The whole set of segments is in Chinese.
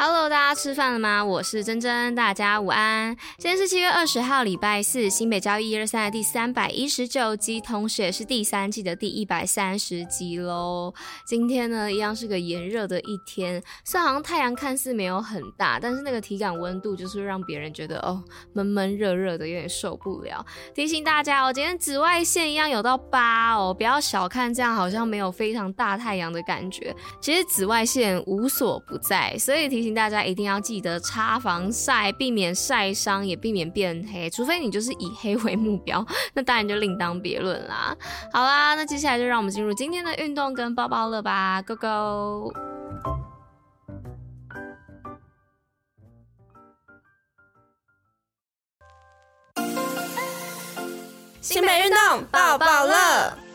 Hello，大家吃饭了吗？我是珍珍，大家午安。今天是七月二十号，礼拜四，新北交易一二三的第三百一十九集，同时也是第三季的第一百三十集喽。今天呢，一样是个炎热的一天，虽然好像太阳看似没有很大，但是那个体感温度就是让别人觉得哦，闷闷热热的，有点受不了。提醒大家哦，今天紫外线一样有到八哦，不要小看这样好像没有非常大太阳的感觉，其实紫外线无所不在，所以提醒。大家一定要记得擦防晒，避免晒伤，也避免变黑。除非你就是以黑为目标，那当然就另当别论啦。好啦，那接下来就让我们进入今天的运动跟包包乐吧，Go Go！新北运动报报乐。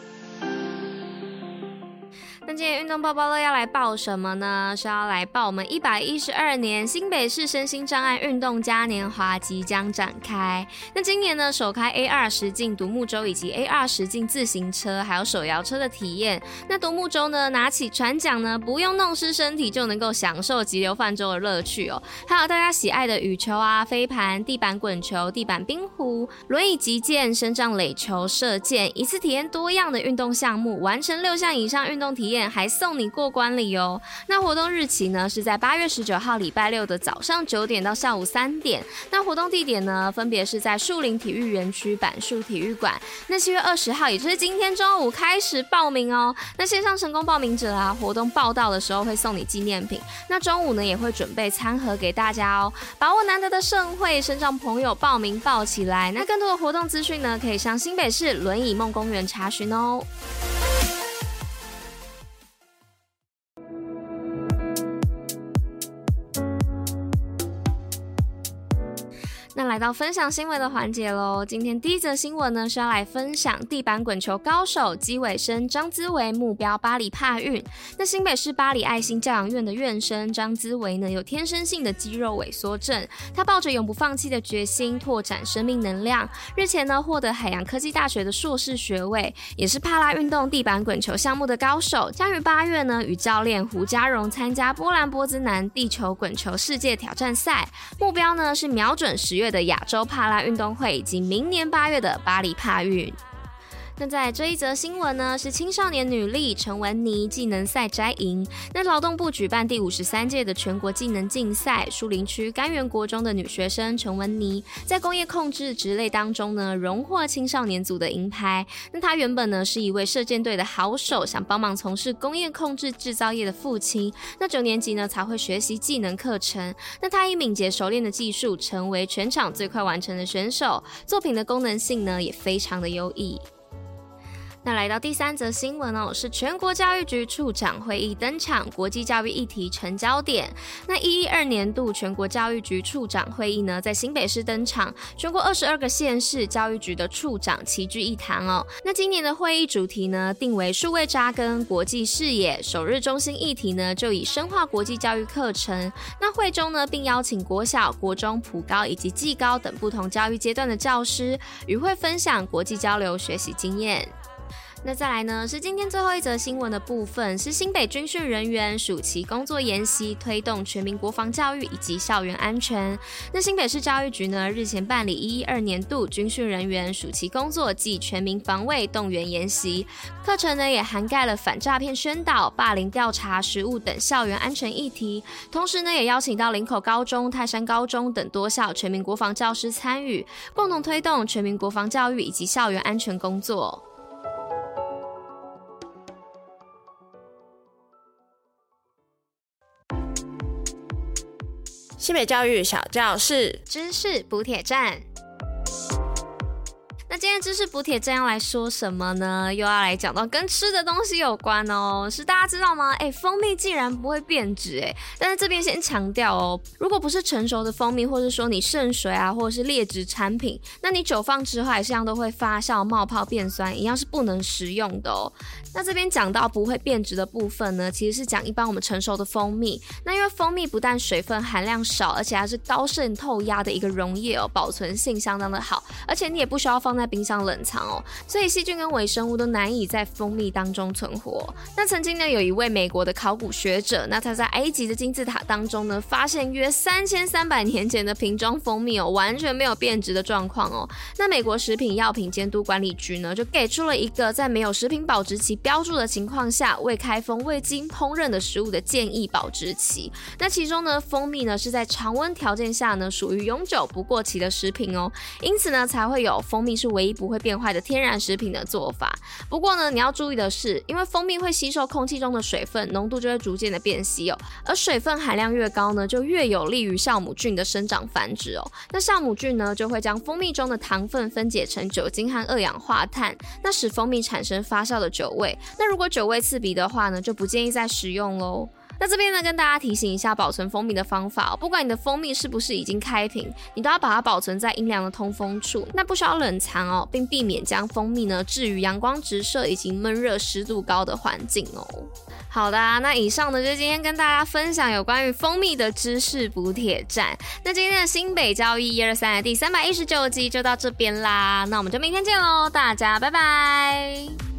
今天运动包包乐要来报什么呢？是要来报我们一百一十二年新北市身心障碍运动嘉年华即将展开。那今年呢，首开 A 二十进独木舟以及 A 二十进自行车，还有手摇车的体验。那独木舟呢，拿起船桨呢，不用弄湿身体就能够享受急流泛舟的乐趣哦。还有大家喜爱的羽球啊、飞盘、地板滚球、地板冰壶、轮椅击剑、伸张垒球、射箭，一次体验多样的运动项目，完成六项以上运动体验。还送你过关礼哦。那活动日期呢，是在八月十九号礼拜六的早上九点到下午三点。那活动地点呢，分别是在树林体育园区板树体育馆。那七月二十号，也就是今天中午开始报名哦。那线上成功报名者啊，活动报到的时候会送你纪念品。那中午呢，也会准备餐盒给大家哦。把握难得的盛会，身上朋友报名报起来。那更多的活动资讯呢，可以上新北市轮椅梦公园查询哦。那来到分享新闻的环节喽。今天第一则新闻呢，是要来分享地板滚球高手姬纬生张姿维目标巴黎帕运。那新北市巴黎爱心教养院的院生张姿维呢，有天生性的肌肉萎缩症，他抱着永不放弃的决心，拓展生命能量。日前呢，获得海洋科技大学的硕士学位，也是帕拉运动地板滚球项目的高手，将于八月呢，与教练胡家荣参加波兰波兹南地球滚球世界挑战赛，目标呢是瞄准十月月的亚洲帕拉运动会以及明年八月的巴黎帕运。那在这一则新闻呢，是青少年女力陈文妮技能赛摘银。那劳动部举办第五十三届的全国技能竞赛，树林区甘源国中的女学生陈文妮在工业控制职类当中呢，荣获青少年组的银牌。那她原本呢是一位射箭队的好手，想帮忙从事工业控制制造业的父亲。那九年级呢才会学习技能课程。那她以敏捷熟练的技术，成为全场最快完成的选手。作品的功能性呢也非常的优异。那来到第三则新闻哦，是全国教育局处长会议登场，国际教育议题成焦点。那一一二年度全国教育局处长会议呢，在新北市登场，全国二十二个县市教育局的处长齐聚一堂哦。那今年的会议主题呢，定为数位扎根国际视野，首日中心议题呢，就以深化国际教育课程。那会中呢，并邀请国小、国中、普高以及技高等不同教育阶段的教师与会分享国际交流学习经验。那再来呢，是今天最后一则新闻的部分，是新北军训人员暑期工作研习，推动全民国防教育以及校园安全。那新北市教育局呢，日前办理一一二年度军训人员暑期工作暨全民防卫动员研习，课程呢也涵盖了反诈骗宣导、霸凌调查实务等校园安全议题，同时呢也邀请到林口高中、泰山高中等多校全民国防教师参与，共同推动全民国防教育以及校园安全工作。新北教育小教室，知识补铁站。今天知识补铁站要来说什么呢？又要来讲到跟吃的东西有关哦。是大家知道吗？哎，蜂蜜竟然不会变质哎！但是这边先强调哦，如果不是成熟的蜂蜜，或者说你渗水啊，或者是劣质产品，那你久放之后还是一样都会发酵、冒泡、变酸，一样是不能食用的哦。那这边讲到不会变质的部分呢，其实是讲一般我们成熟的蜂蜜。那因为蜂蜜不但水分含量少，而且还是高渗透压的一个溶液哦，保存性相当的好，而且你也不需要放在冰箱冷藏哦，所以细菌跟微生物都难以在蜂蜜当中存活。那曾经呢，有一位美国的考古学者，那他在埃及的金字塔当中呢，发现约三千三百年前的瓶装蜂蜜哦，完全没有变质的状况哦。那美国食品药品监督管理局呢，就给出了一个在没有食品保质期标注的情况下，未开封、未经烹饪的食物的建议保质期。那其中呢，蜂蜜呢是在常温条件下呢，属于永久不过期的食品哦，因此呢，才会有蜂蜜是。唯一不会变坏的天然食品的做法。不过呢，你要注意的是，因为蜂蜜会吸收空气中的水分，浓度就会逐渐的变稀哦。而水分含量越高呢，就越有利于酵母菌的生长繁殖哦。那酵母菌呢，就会将蜂蜜中的糖分分解成酒精和二氧化碳，那使蜂蜜产生发酵的酒味。那如果酒味刺鼻的话呢，就不建议再食用喽。那这边呢，跟大家提醒一下保存蜂蜜的方法哦。不管你的蜂蜜是不是已经开瓶，你都要把它保存在阴凉的通风处，那不需要冷藏哦，并避免将蜂蜜呢置于阳光直射以及闷热湿度高的环境哦。好的啊，那以上呢就今天跟大家分享有关于蜂蜜的知识补帖站。那今天的新北交易一二三的第三百一十九集就到这边啦，那我们就明天见喽，大家拜拜。